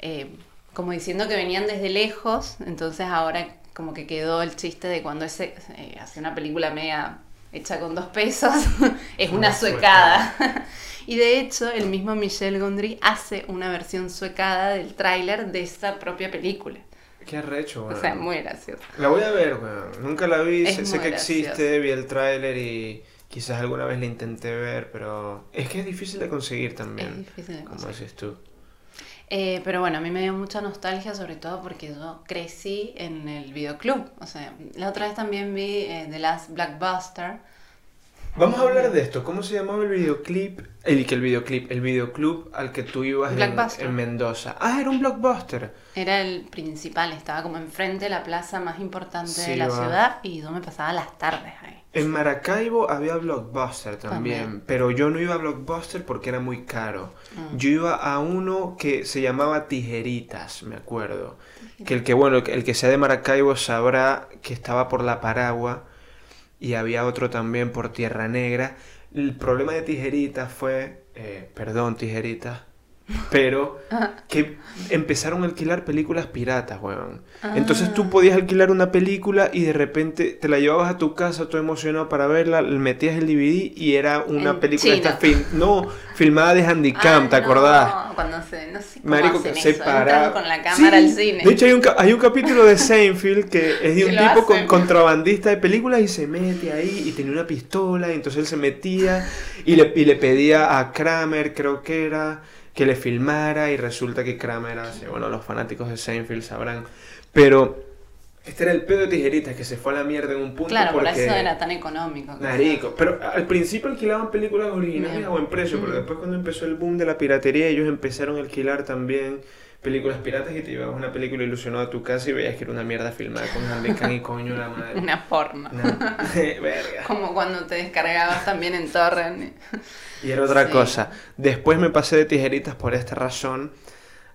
eh, como diciendo que venían desde lejos, entonces ahora como que quedó el chiste de cuando ese eh, hace una película media hecha con dos pesos, es una Una suecada. y de hecho el mismo Michel Gondry hace una versión suecada del tráiler de esa propia película. Qué arrecho, O weón. sea, muy gracioso. La voy a ver, weón. Nunca la vi, sé, que existe, vi el tráiler y quizás alguna vez la intenté ver, pero es que es difícil de conseguir también. Es difícil de Como conseguir. dices tú. Eh, pero bueno, a mí me dio mucha nostalgia, sobre todo porque yo crecí en el videoclub. O sea, la otra vez también vi eh, The Last Blockbuster. Vamos a hablar de esto. ¿Cómo se llamaba el videoclip? El que el videoclip, el videoclub al que tú ibas en, Blockbuster. en Mendoza. Ah, era un blockbuster. Era el principal, estaba como enfrente de la plaza más importante Sí, de la va. ciudad y yo me pasaba las tardes ahí. En Maracaibo había Blockbuster también, También. pero yo no iba a Blockbuster porque era muy caro. Mm. Yo iba a uno que se llamaba Tijeritas, me acuerdo. Que el que, bueno, el que sea de Maracaibo sabrá que estaba por La Paragua y había otro también por Tierra Negra. El problema de Tijeritas fue, eh, perdón Tijeritas, pero que empezaron a alquilar películas piratas, weón. Entonces tú Ah. podías alquilar una película y de repente te la llevabas a tu casa todo emocionado para verla, metías el DVD y era una En película chino. esta film- no, filmada de Handicam, Ah, ¿te no, acordás? Cuando se, no sé cómo Marico, hacen se eso, para- entran con la cámara Sí, al cine. De hecho, hay un, hay un capítulo de Seinfeld que es de un tipo con, contrabandista de películas y se mete ahí y tenía una pistola y entonces él se metía y le, y le pedía a Kramer, creo que era, que le filmara y resulta que Kramer hace, bueno, los fanáticos de Seinfeld sabrán, pero este era el pedo de tijeritas que se fue a la mierda en un punto claro, por porque... eso era tan económico. Marico, pero al principio alquilaban películas originales Bien. a buen precio, pero después cuando empezó el boom de la piratería, ellos empezaron a alquilar también películas piratas y te llevabas una película ilusionada a tu casa y veías que era una mierda filmada con Handicam y coño la madre. Una porno. Una- Verga. Como cuando te descargabas también en torrent. Y era otra Sí. cosa. Después me pasé de tijeritas por esta razón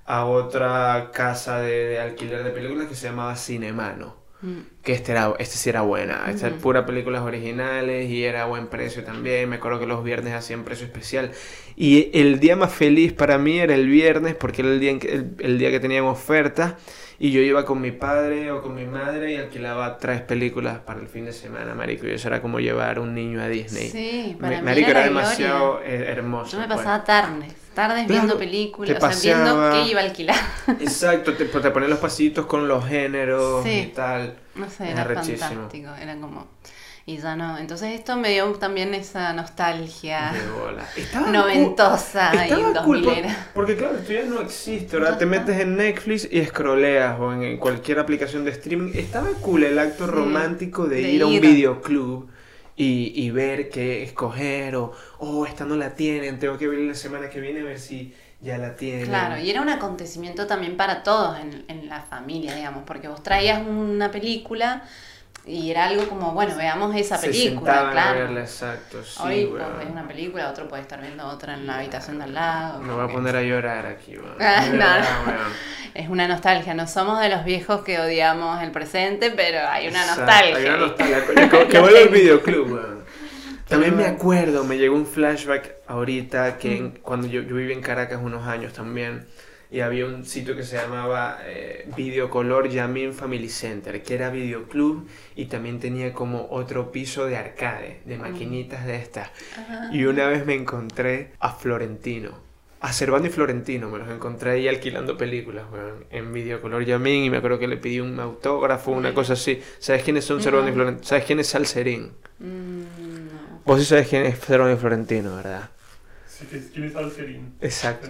a otra casa de, de alquiler de películas que se llamaba Cinemano. Mm. Que este, era, este sí era buena. Esta Ujú. pura películas originales y era a buen precio también. Me acuerdo que los viernes hacían precio especial. Y el día más feliz para mí era el viernes porque era el día, en que, el, el día que tenían ofertas. Y yo iba con mi padre o con mi madre y alquilaba tres películas para el fin de semana, marico. Y eso era como llevar un niño a Disney. Sí, para Me- mí marico, era, era, demasiado gloria. eh, hermoso. Yo me pues. pasaba tardes, tardes Claro, viendo te películas, o sea, viendo qué iba a alquilar. Exacto, te, te ponen los pasitos con los géneros Sí. y tal. No sé, era fantástico, era como... Y ya no, entonces esto me dio también esa nostalgia De bola. Estaba noventosa y estaba dos cool porque claro, esto ya no existe. Ya Te metes en Netflix y scrolleas o en, cualquier aplicación de streaming. Estaba cool el acto romántico de, de ir a un ir. videoclub y, y ver qué escoger o, oh, esta no la tienen, tengo que ver la semana que viene a ver si ya la tienen. Claro, y era un acontecimiento también para todos en, en la familia, digamos, porque vos traías una película y era algo como, bueno, veamos esa Se película, a claro. verla, exacto, sí, Hoy weón. vos ves una película, otro puede estar viendo otra en la habitación de al lado. Me voy a poner a llorar aquí, weón. Ah, De no, verdad, no. weón. Es una nostalgia, no somos de los viejos que odiamos el presente, pero hay una Exacto, nostalgia. Hay una nostalgia. Que, que Latente. videoclub, weón. También me acuerdo, me llegó un flashback ahorita que en- Mm. cuando yo, yo viví en Caracas unos años también y había un sitio que se llamaba eh, Videocolor Yamin Family Center, que era videoclub y también tenía como otro piso de arcade, de maquinitas de estas. Ajá. Y una vez me encontré a Florentino. A Servando y Florentino me los encontré ahí alquilando películas, weón, en Videocolor Yamin y me acuerdo que le pedí un autógrafo, una cosa así. ¿Sabes quiénes son Servando y No. Florentino? ¿Sabes quién es Salserín? Mm. Vos sí sabes quién es Servando y Florentino, ¿verdad? Sí, ¿Quién es Alcerín? Exacto.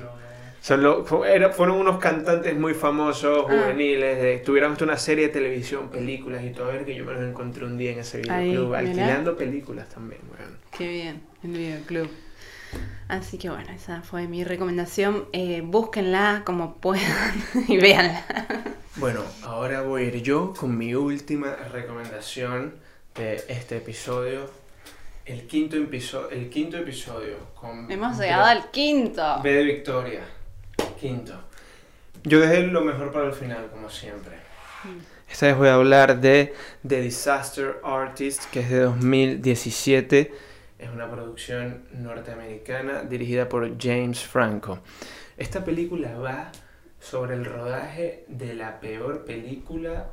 Pero fu- era- fueron unos cantantes muy famosos, Ah. juveniles, de, tuvieron hasta una serie de televisión, películas y todo, a ver que yo me los encontré un día en ese Ahí, videoclub, mirá. alquilando películas también, weón. Qué bien, el videoclub. Así que bueno, esa fue mi recomendación. Eh, búsquenla como puedan y véanla. Bueno, ahora voy a ir yo con mi última recomendación de este episodio. El quinto, episo- el quinto episodio. Con Hemos llegado al quinto. B de Victoria. Quinto. Yo dejé lo mejor para el final, como siempre. Esta vez voy a hablar de The Disaster Artist, que es de 2017. Es una producción norteamericana dirigida por James Franco. Esta película va sobre el rodaje de la peor película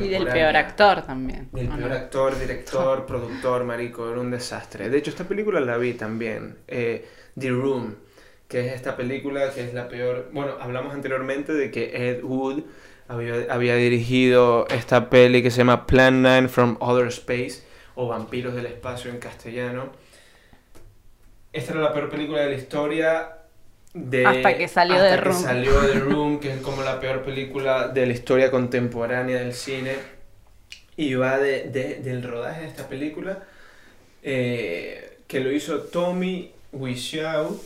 Y del peor actor también. Del ¿o peor no? actor, director, productor, marico, era un desastre. De hecho, esta película la vi también. eh, The Room, que es esta película que es la peor... Bueno, hablamos anteriormente de que Ed Wood había, había dirigido esta peli que se llama Plan 9 from Outer Space, o Vampiros del Espacio en castellano. Esta era la peor película de la historia. De, Hasta que salió hasta que Room. salió The Room, que es como la peor película de la historia contemporánea del cine. Y va de, de- del rodaje de esta película, eh, que lo hizo Tommy Wiseau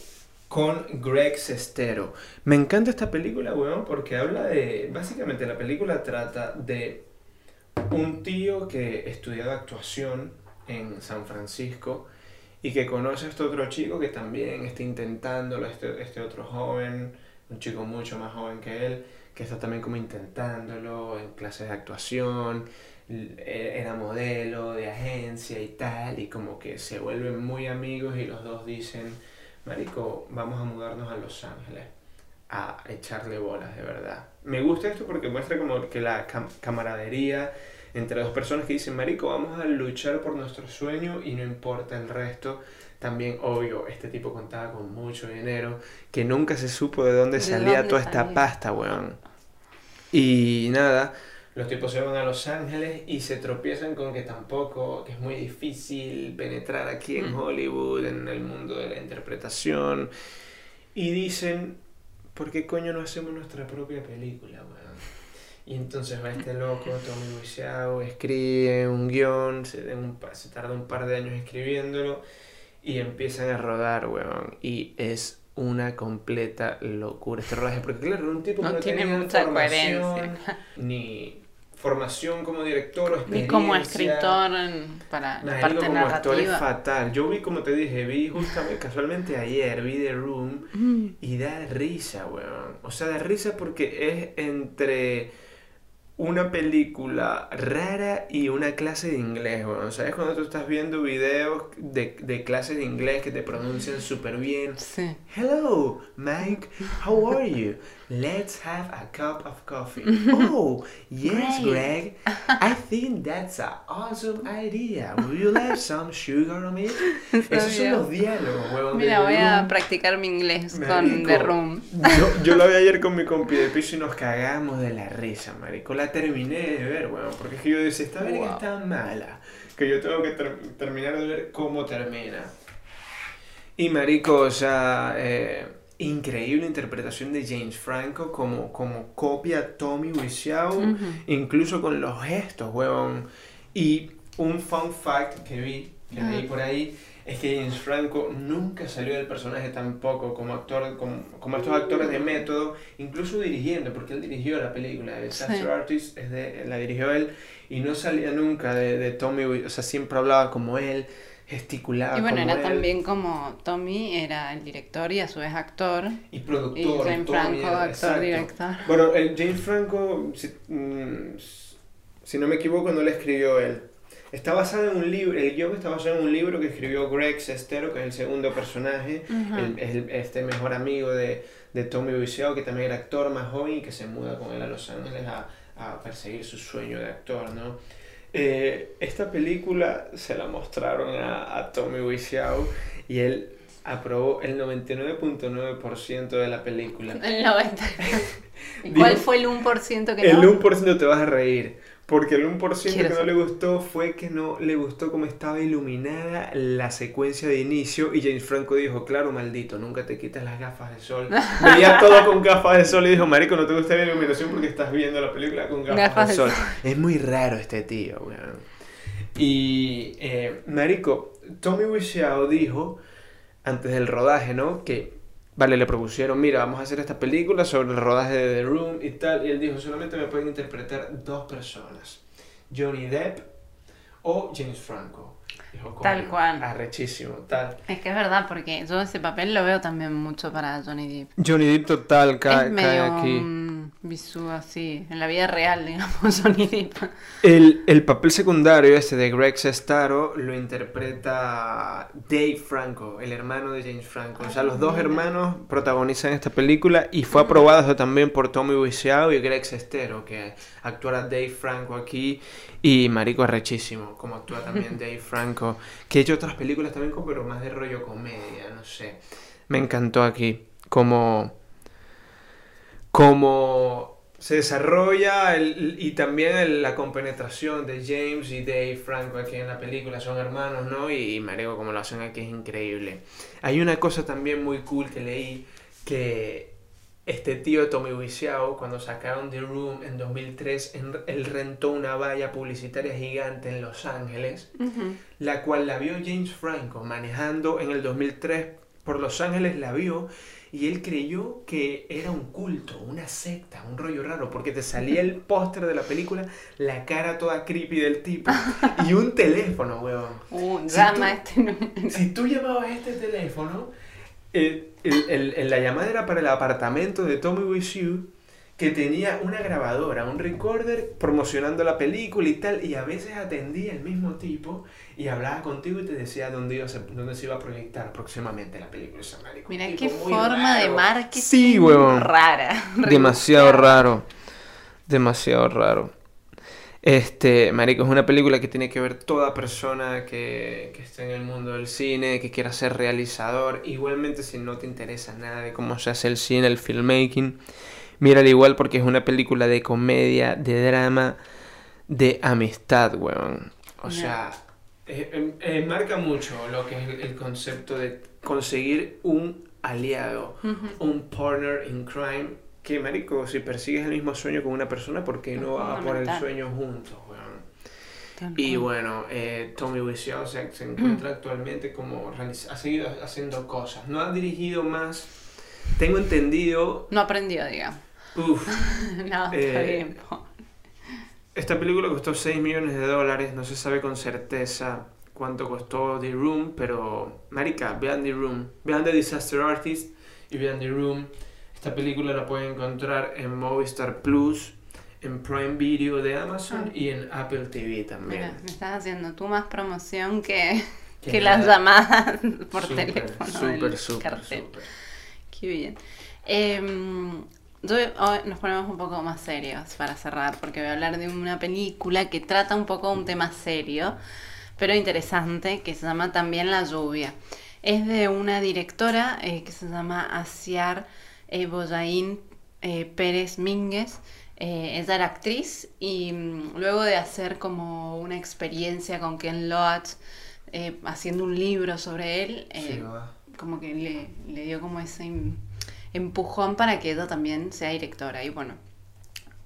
con Greg Sestero. Me encanta esta película, weón, porque habla de... Básicamente la película trata de un tío que estudiaba actuación en San Francisco y que conoce a este otro chico que también está intentándolo, este, este otro joven, un chico mucho más joven que él, que está también como intentándolo en clases de actuación, l- e- era modelo de agencia y tal, y como que se vuelven muy amigos y los dos dicen, Marico, vamos a mudarnos a Los Ángeles a echarle bolas de verdad. Me gusta esto porque muestra como que la cam- camaradería entre dos personas que dicen, Marico, vamos a luchar por nuestro sueño y no importa el resto. También, obvio, este tipo contaba con mucho dinero, que nunca se supo de dónde ¿De salía toda esta pasta, weón. Y nada, los tipos se van a Los Ángeles y se tropiezan con que tampoco, que es muy difícil penetrar aquí en Mm. Hollywood, en el mundo de la interpretación. Y dicen, ¿por qué coño no hacemos nuestra propia película, weón? Y entonces va este loco, Tommy Wiseau, escribe un guion, se, un se tarda un par de años escribiéndolo y empiezan a rodar, weón. Y es una completa locura este rodaje, porque claro, un tipo que No no tiene mucha coherencia. Ni formación como director o Ni como escritor en- para la parte como actor es narrativa. fatal. Yo vi, como te dije, vi justamente, casualmente ayer, vi The Room Mm. y da risa, weón. O sea, da risa porque es entre una película rara y una clase de inglés, weón. ¿Sabes cuando tú estás viendo videos de, de clases de inglés que te pronuncian súper bien? Sí. Hello, Mike. How are you? Let's have a cup of coffee. Oh, yes, Greg. I think that's an awesome idea. Would you like some sugar on it? Esos son los diálogos, huevón. Mira, voy a Room. practicar mi inglés con Marico, The Room. Yo, yo la vi ayer con mi compi de piso y nos cagamos de la risa, marico. La terminé de ver, weón. Porque es que yo decía, esta verga Wow. está mala. Que yo tengo que ter- terminar de ver cómo termina. Y marico, o sea, eh, increíble interpretación de James Franco como, como copia a Tommy Wiseau, Ujú. incluso con los gestos, weón. Y un fun fact que vi, que leí por ahí, es que James Franco nunca salió del personaje tampoco como actor, como, como estos actores de método, incluso dirigiendo, porque él dirigió la película de Disaster Sí. Artist, es de, la dirigió él, y no salía nunca de, de Tommy, o sea, siempre hablaba como él, gesticulaba Y bueno, como era él. también como Tommy era el director y a su vez actor. Y productor. Y James Franco, actor, exacto. director. Bueno, el James Franco, si, mm, si no me equivoco, no lo escribió él. Está basado en un libro, el guion está basado en un libro que escribió Greg Sestero, que es el segundo personaje, Ajá. el, es el- este mejor amigo de, de Tommy Wiseau, que también era actor más joven y que se muda con él a Los Ángeles a, a perseguir su sueño de actor, ¿no? Eh, esta película se la mostraron a, a Tommy Wiseau y él aprobó el 99.9% de la película. El 90. ¿Y cuál fue el 1% que El no? 1% te vas a reír. Porque el 1% que no le gustó fue que no le gustó cómo estaba iluminada la secuencia de inicio y James Franco dijo, claro, maldito, nunca te quites las gafas de sol. Veía todo con gafas de sol y dijo, marico, no te gusta la iluminación porque estás viendo la película con gafas, Gafas de de sol. sol. Es muy raro este tío, weón. Y, eh, marico, Tommy Wiseau dijo, antes del rodaje, ¿no? Que, vale, le propusieron, mira, vamos a hacer esta película sobre el rodaje de The Room y tal. Y él dijo, solamente me pueden interpretar dos personas, Johnny Depp o James Franco. Dijo, Tal "Coño, cual. Arrechísimo, tal. Es que es verdad, porque yo ese papel lo veo también mucho para Johnny Depp. Johnny Depp total es medio un bisú así, en la vida real, digamos, Depp. El, el papel secundario este de Greg Sestaro lo interpreta Dave Franco, el hermano de James Franco. O sea, los dos hermanos protagonizan esta película y fue aprobado también por Tommy Wiseau y Greg Sestero, que actuará Dave Franco aquí. Y Marico arrechísimo, como actúa también Dave Franco, que ha hecho otras películas también, pero más de rollo comedia, no sé. Me encantó aquí, como como se desarrolla el- y también el- la compenetración de James y Dave Franco aquí en la película, son hermanos, ¿no? Y, y marico, como lo hacen aquí es increíble. Hay una cosa también muy cool que leí, que este tío Tommy Wiseau, cuando sacaron The Room en 2003, en- él rentó una valla publicitaria gigante en Los Ángeles, la cual la vio James Franco manejando en el 2003 por Los Ángeles, la vio y él creyó que era un culto, una secta, un rollo raro, porque te salía el póster de la película, la cara toda creepy del tipo y un teléfono, weón. Uh, Si llama tú- este. Si tú llamabas a este teléfono, el- el- el- el- la llamada era para el apartamento de Tommy Wiseau, que tenía una grabadora, un recorder promocionando la película y tal, y a veces atendía el mismo tipo y hablaba contigo y te decía dónde, iba a ser- dónde se iba a proyectar próximamente la película. Mira qué forma de raro. marketing Sí, huevón. rara. Demasiado raro. Demasiado raro. Este, Marico, es una película que tiene que ver toda persona que, que esté en el mundo del cine, que quiera ser realizador. Igualmente, si no te interesa nada de cómo se hace el cine, el filmmaking, mírala igual porque es una película de comedia, de drama, de amistad, weón. O sea, eh, eh, eh, marca mucho lo que es el, el concepto de conseguir un aliado, un partner in crime. Que, marico, si persigues el mismo sueño con una persona, ¿por qué no vas a por el sueño juntos, weón? Y bueno, eh, Tommy Wiseau se, se encuentra actualmente como ha seguido haciendo cosas. No ha dirigido más. Tengo entendido. No aprendió, digamos. Uf, no, está Eh, bien. po. esta película costó 6 millones de dólares. No se sabe con certeza cuánto costó The Room, pero. Marica, vean The Room. Vean The Disaster Artist y vean The Room. Esta película la pueden encontrar en Movistar Plus, en Prime Video de Amazon Ah. y en Apple TV también. Mira, me estás haciendo tú más promoción que, Que que las llamadas por Súper, teléfono Súper, súper. Qué bien. Em, hoy nos ponemos un poco más serios para cerrar, porque voy a hablar de una película que trata un poco un tema serio, pero interesante, que se llama también La lluvia. Es de una directora eh, que se llama Asiar eh, Boyain eh, Pérez Mínguez. Eh, ella era actriz y mm, luego de hacer como una experiencia con Ken Loach, haciendo un libro sobre él, Sí, como que le, le dio como ese empujón para que ella también sea directora. Y bueno,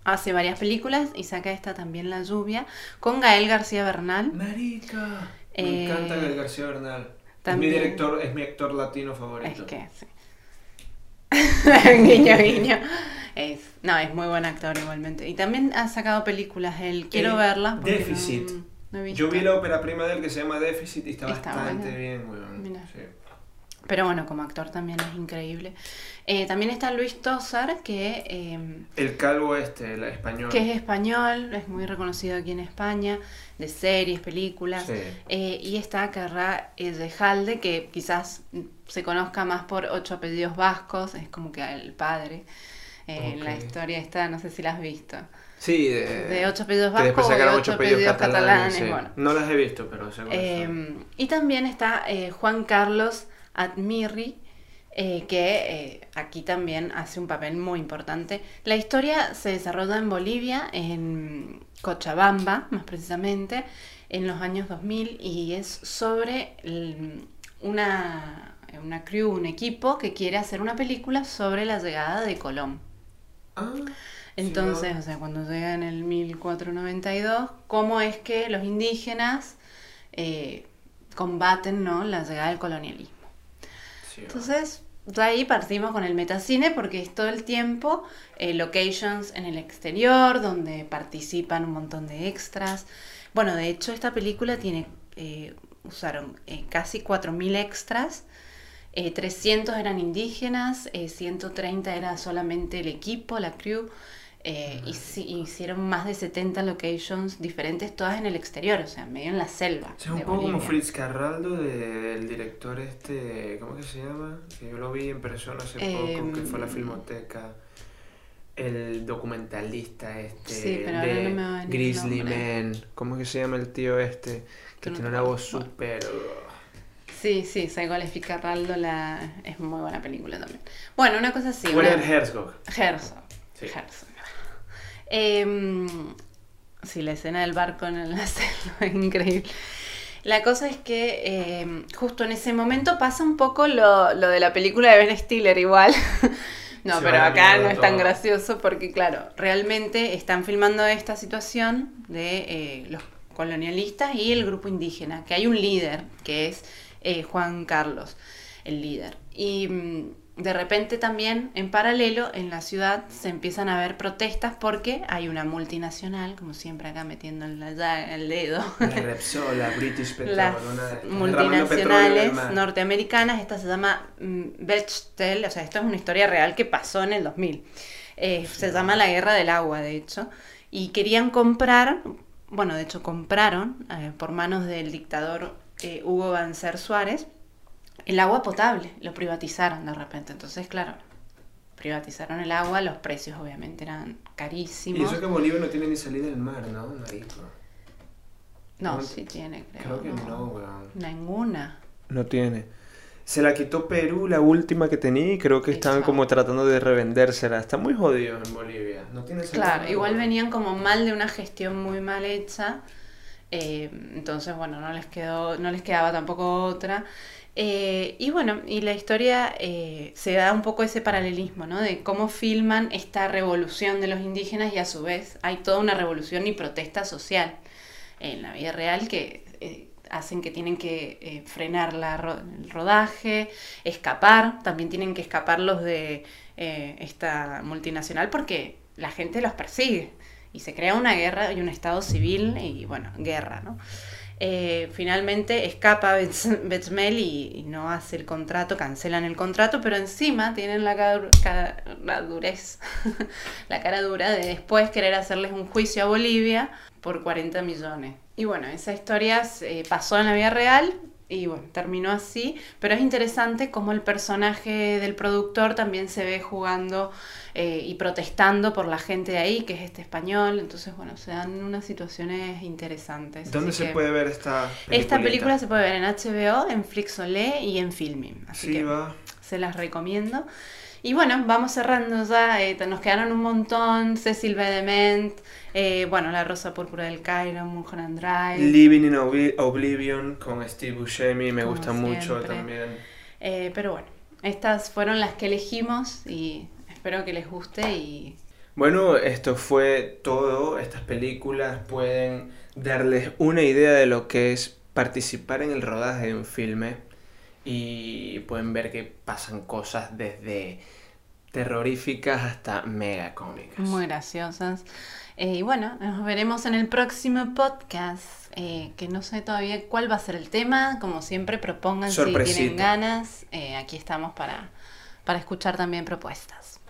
hace varias películas y saca esta también La lluvia con Gael García Bernal. Marica. Eh, Me encanta Gael García Bernal. también- Es mi director, es mi actor latino Es favorito. que sí. guiño, guiño. Es, no, es muy buen actor igualmente. Y también ha sacado películas él. Quiero El verlas. Déficit. no- no he Yo vi la ópera prima de él que se llama Déficit y está, Está bastante bien, weón. Mira. Sí. Pero bueno, como actor también es increíble. Eh, también está Luis Tosar, que eh, El calvo este, el español. que es español, es muy reconocido aquí en España, de series, películas. Sí. Eh, y está Carrá Ezejalde, que quizás se conozca más por ocho apellidos vascos, es como que el padre. Eh, Ok. La historia está, no sé si la has visto. Sí, de, De ocho apellidos después vascos o de sacaron ocho ocho apellidos catalanes. catalanes, sí. bueno. No las he visto, pero. Eh, y también está eh, Juan Carlos Admirri, eh, que eh, aquí también hace un papel muy importante. La historia se desarrolla en Bolivia, en Cochabamba más precisamente, en los años 2000 y es sobre una, una crew, un equipo que quiere hacer una película sobre la llegada de Colón. Ah, Entonces, o sea, cuando llega en el 1492, cómo es que los indígenas eh, combaten ¿no? la llegada del colonialismo. Entonces, de ahí partimos con el metacine porque es todo el tiempo eh, locations en el exterior, donde participan un montón de extras. Bueno, de hecho, esta película tiene, eh, usaron eh, casi 4.000 extras. eh, 300 eran indígenas, eh, 130 era solamente el equipo, la crew, eh, hicieron más de 70 locations diferentes, todas en el exterior, o sea, medio en la selva. O sea, un poco como. Fritz Carraldo de- del director este, ¿cómo que se llama? Que yo lo vi en persona hace poco, que fue a la Em, filmoteca. El documentalista este Sí, pero de no Grizzly. Man. ¿Cómo que se llama el tío este? Que no tiene una voz súper... Sí, sí, Psycho Ficarraldo la... es muy buena película también. Bueno, una cosa así. Werner una- Herzog. Herzog. Sí. Herzog. Em, sí, la escena del barco en la selva es increíble. La cosa es que em, justo en ese momento pasa un poco lo, lo de la película de Ben Stiller igual. no, Se pero acá no es tan todo. gracioso porque claro, realmente están filmando esta situación de eh, los colonialistas y el grupo indígena, que hay un líder, que es eh, Juan Carlos, el líder. Y mm, de repente también, en paralelo, en la ciudad se empiezan a ver protestas porque hay una multinacional, como siempre acá metiendo llaga- el dedo, La Repsol, la British Petroleum. las de- el multinacionales norteamericanas. Esta se llama mm, Bechtel, o sea, esto es una historia real que pasó en el 2000. Eh, se llama la Guerra del Agua, de hecho. Y querían comprar, bueno, de hecho compraron eh, por manos del dictador eh, Hugo Banzer Suárez el agua potable, lo privatizaron de repente. Entonces, claro, privatizaron el agua, los precios obviamente eran Y carísimos. eso que Bolivia no tiene ni salida del mar, ¿no? Marico. No, no- sí tiene, creo. Creo que no, weón. Ninguna. No tiene. Se la quitó Perú, la última que tenía, y creo que Y estaban chao. como tratando de revendérsela. Está muy jodido en Bolivia. No tiene salida Claro, igual venían como mal de una gestión muy mal hecha. eh, entonces, bueno, no les quedó, no les quedaba tampoco otra. Eh, y bueno, y la historia eh, se da un poco ese paralelismo, ¿no? De cómo filman esta revolución de los indígenas y a su vez hay toda una revolución y protesta social en la vida real que eh, hacen que tienen que frenar la ro- el rodaje, escapar, también tienen que escapar los de esta multinacional porque la gente los persigue y se crea una guerra y un estado civil y bueno, guerra, ¿no? Eh, finalmente escapa Betz- Betzmel y, y no hace el contrato, cancelan el contrato, pero encima tienen la cara, la cara dura de después querer hacerles un juicio a Bolivia por 40 millones. Y bueno, esa historia se- pasó en la vida real y bueno, terminó así, pero es interesante cómo el personaje del productor también se ve jugando eh, y protestando por la gente de ahí, que es este español, entonces bueno, se dan unas situaciones interesantes. ¿Dónde se puede ver esta película? esta película se puede ver en HBO, en Flixolé y en Filming. Así Sí, que va. se las recomiendo. Y bueno, vamos cerrando ya. eh, nos quedaron un montón. Cecil B. Dement, eh, bueno, La Rosa Púrpura del Cairo, Mulholland Drive. Living in Obli- Oblivion con Steve Buscemi me gusta mucho también. Eh, pero bueno, estas fueron las que elegimos y espero que les guste y Bueno, esto fue todo. Estas películas pueden darles una idea de lo que es participar en el rodaje de un filme y pueden ver que pasan cosas desde terroríficas hasta mega cómicas. Muy graciosas. Eh, y bueno, nos veremos en el próximo podcast, eh, que no sé todavía cuál va a ser el tema, como siempre propongan si tienen ganas, eh, aquí estamos para, para escuchar también propuestas.